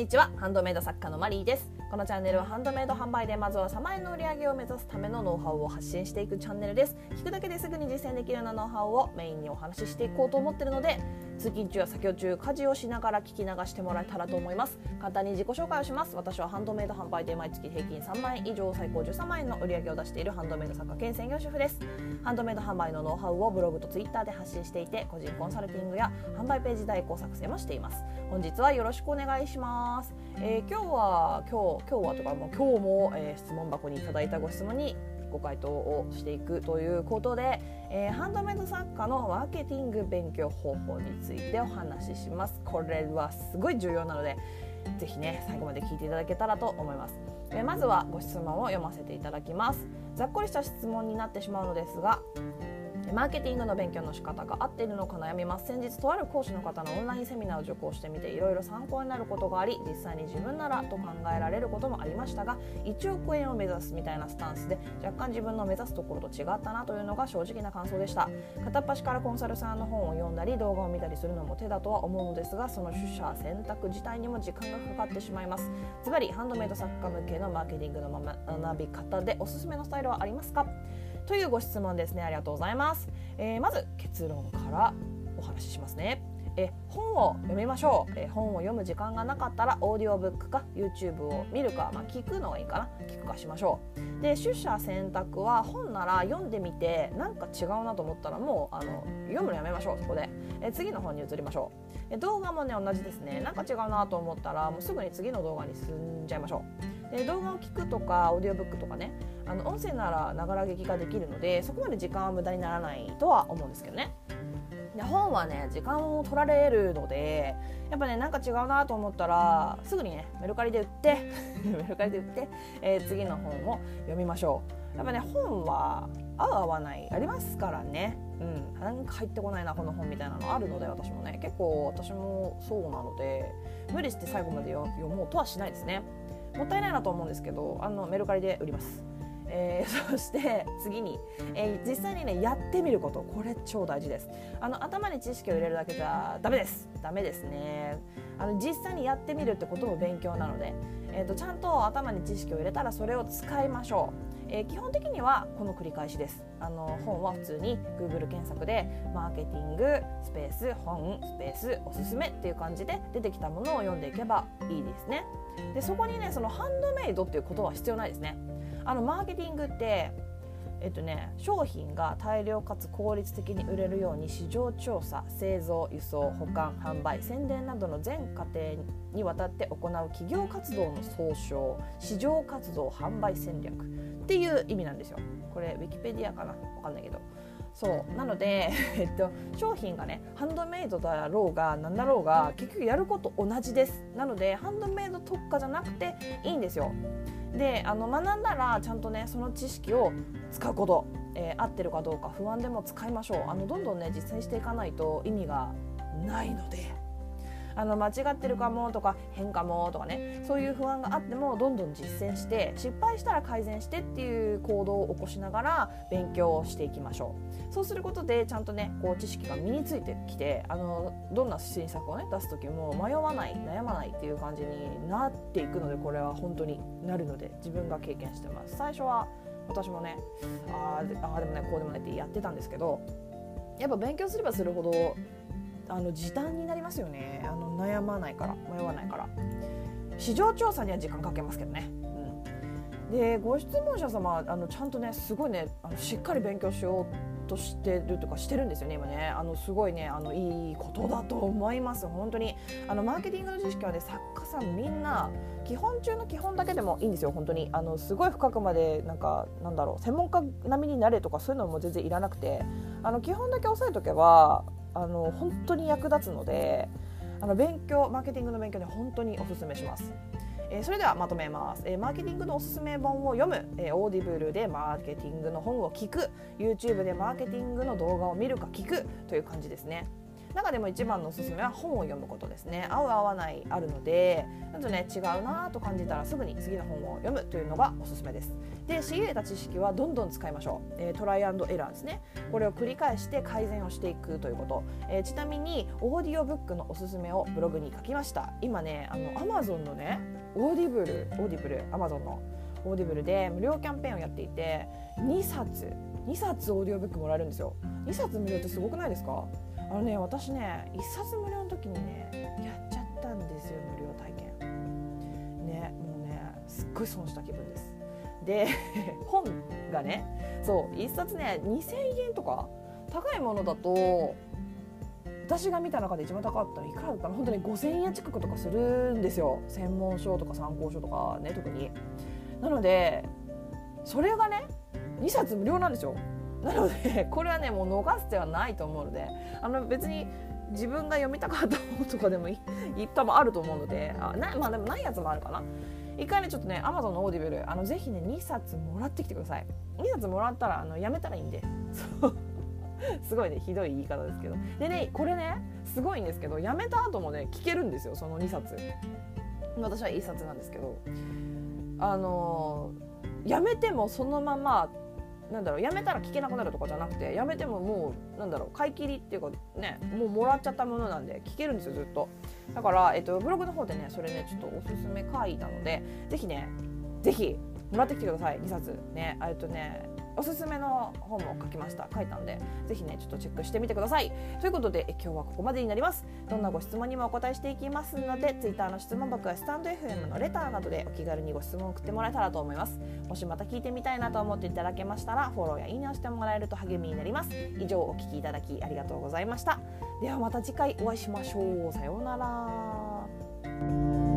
にちは。ハンドメイド作家のマリーです。このチャンネルはハンドメイド販売でまずは3万円の売り上げを目指すためのノウハウを発信していくチャンネルです。聞くだけですぐに実践できるようなノウハウをメインにお話ししていこうと思っているので通勤中や作業中家事をしながら聞き流してもらえたらと思います。簡単に自己紹介をします。私はハンドメイド販売で毎月平均3万円以上最高13万円の売り上げを出しているハンドメイド作家兼専業主婦です。ハンドメイド販売のノウハウをブログとツイッターで発信していて個人コンサルティングや販売ページ代行作成もしています。本日はよろしくお願いします。えー、今日は今日今日はとかもう今日も、えー、質問箱にいただいたご質問にご回答をしていくということで、えー、ハンドメイド作家のマーケティング勉強方法についてお話しします。これはすごい重要なのでぜひね最後まで聞いていただけたらと思います、え、まずはご質問を読ませていただきます。ざっくりした質問になってしまうのですがマーケティングの勉強の仕方が合っているのか悩みます。先日とある講師の方のオンラインセミナーを受講してみていろいろ参考になることがあり実際に自分ならと考えられることもありましたが1億円を目指すみたいなスタンスで若干自分の目指すところと違ったなというのが正直な感想でした。片っ端からコンサルさんの本を読んだり動画を見たりするのも手だとは思うのですがその取捨選択自体にも時間がかかってしまいます。ズバリハンドメイド作家向けのマーケティングの学び方でおすすめのスタイルはありますか？というご質問ですね。ありがとうございます、えー、まず結論からお話ししますね。え本を読みましょう、え本を読む時間がなかったらオーディオブックか YouTube を見るか、まあ、聞くのがいいかな。聞くかしましょう。で取捨選択は本なら読んでみてなんか違うなと思ったらもうあの読むのやめましょうそこで。え次の本に移りましょう。え動画もね同じですね。なんか違うなと思ったらもうすぐに次の動画に進んじゃいましょう。で動画を聞くとかオーディオブックとかねあの音声ならながら劇ができるのでそこまで時間は無駄にならないとは思うんですけどね。で本はね時間を取られるのでやっぱねなんか違うなと思ったらすぐにねメルカリで売って メルカリで売って、えー、次の本を読みましょう。やっぱね本は合う合わないありますからね。うん。なんか入ってこないなこの本みたいなのあるので私もね。結構私もそうなので無理して最後まで読もうとはしないですね。もったいないなと思うんですけどあのメルカリで売ります。えー、そして次に、えー、実際にねやってみること。これ超大事です。あの頭に知識を入れるだけじゃダメです。ダメですね。あの実際にやってみるってことも勉強なので、えーと、ちゃんと頭に知識を入れたらそれを使いましょう。えー、基本的にはこの繰り返しです。あの本は普通に Google 検索でマーケティングスペース本スペースおすすめっていう感じで出てきたものを読んでいけばいいですね。でそこにねそのハンドメイドっていうことは必要ないですね。あのマーケティングってえっとね、商品が大量かつ効率的に売れるように市場調査製造輸送保管販売宣伝などの全過程にわたって行う企業活動の総称市場活動販売戦略っていう意味なんですよ。これウィキペディアかな？分かんないけど。そう。なので、えっと、商品がねハンドメイドだろうが何だろうが結局やること同じです。なのでハンドメイド特化じゃなくていいんですよ。であの学んだらちゃんとねその知識を使うこと、えー、合ってるかどうか不安でも使いましょうあのどんどんね実践していかないと意味がないので。あの間違ってるかもとか変かもとかねそういう不安があってもどんどん実践して失敗したら改善してっていう行動を起こしながら勉強をしていきましょう。そうすることでちゃんとねこう知識が身についてきてあのどんな新作をね出す時も迷わない悩まないっていう感じになっていくのでこれは本当になるので自分が経験してます。最初は私もねああでもねこうでもないってやってたんですけどやっぱ勉強すればするほどあの時短になりますよね。あの悩まないから迷わないから。市場調査には時間かけますけどね、うん、でご質問者様あのちゃんとねすごいねあのしっかり勉強しようとしてるとかしてるんですよね今ね。あのすごいねあのいいことだと思います。本当に。あのマーケティングの知識はね作家さんみんな基本中の基本だけでもいいんですよ本当に。あのすごい深くまでなんかなんだろう専門家並みになれとかそういうのも全然いらなくて。あの基本だけ押さえとけばあの本当に役立つのであの勉強マーケティングの勉強に本当におすすめします。えー、それではまとめます、えー、マーケティングのおすすめ本を読む、えー、オーディブルでマーケティングの本を聞く。YouTube でマーケティングの動画を見るか聞くという感じですね。中でも一番のおすすめは本を読むことですね。合う合わないあるのでなんとね違うなと感じたらすぐに次の本を読むというのがおすすめです。で仕入れた知識はどんどん使いましょう、えー、トライアンドエラーですね。これを繰り返して改善をしていくということ、えー、ちなみにオーディオブックのおすすめをブログに書きました。今ねあのアマゾンのねオーディブルオーディブルアマゾンのオーディブルで無料キャンペーンをやっていて2冊2冊オーディオブックもらえるんですよ。2冊無料ってすごくないですか？あのね私ね1冊無料の時にねやっちゃったんですよ無料体験。ねもうねすっごい損した気分です。で 本がねそう1冊ね2000円とか高いものだと私が見た中で一番高かったのいくらだったの？本当に5000円近くとかするんですよ。専門書とか参考書とかね特に。なのでそれがね2冊無料なんですよ。なのでこれはねもう逃す手はないと思うのであの別に自分が読みたかった本とかでもい多分あると思うのであなまあでもないやつもあるかな。一回ねちょっとね Amazon のオーディブルあのぜひね2冊もらってきてください。2冊もらったらあのやめたらいいんで。そ うすごいねひどい言い方ですけど。でねこれねすごいんですけどやめた後もね聞けるんですよその2冊。私は1冊なんですけど。あのー、やめてもそのままなんだろうやめたら聞けなくなるとかじゃなくてやめてももうなんだろう買い切りっていうかねもうもらっちゃったものなんで聞けるんですよずっと。だから、えっと、ブログの方でねそれねちょっとおすすめ書いたので是非ね是非もらってきてください2冊。ねえっとねおすすめの本も書きました。書いたんでぜひねちょっとチェックしてみてください。ということで今日はここまでになります。どんなご質問にもお答えしていきますので Twitter の質問箱やスタンド FM のレターなどでお気軽にご質問を送ってもらえたらと思います。もしまた聞いてみたいなと思っていただけましたらフォローやいいねをしてもらえると励みになります。以上お聞きいただきありがとうございました。ではまた次回お会いしましょう。さようなら。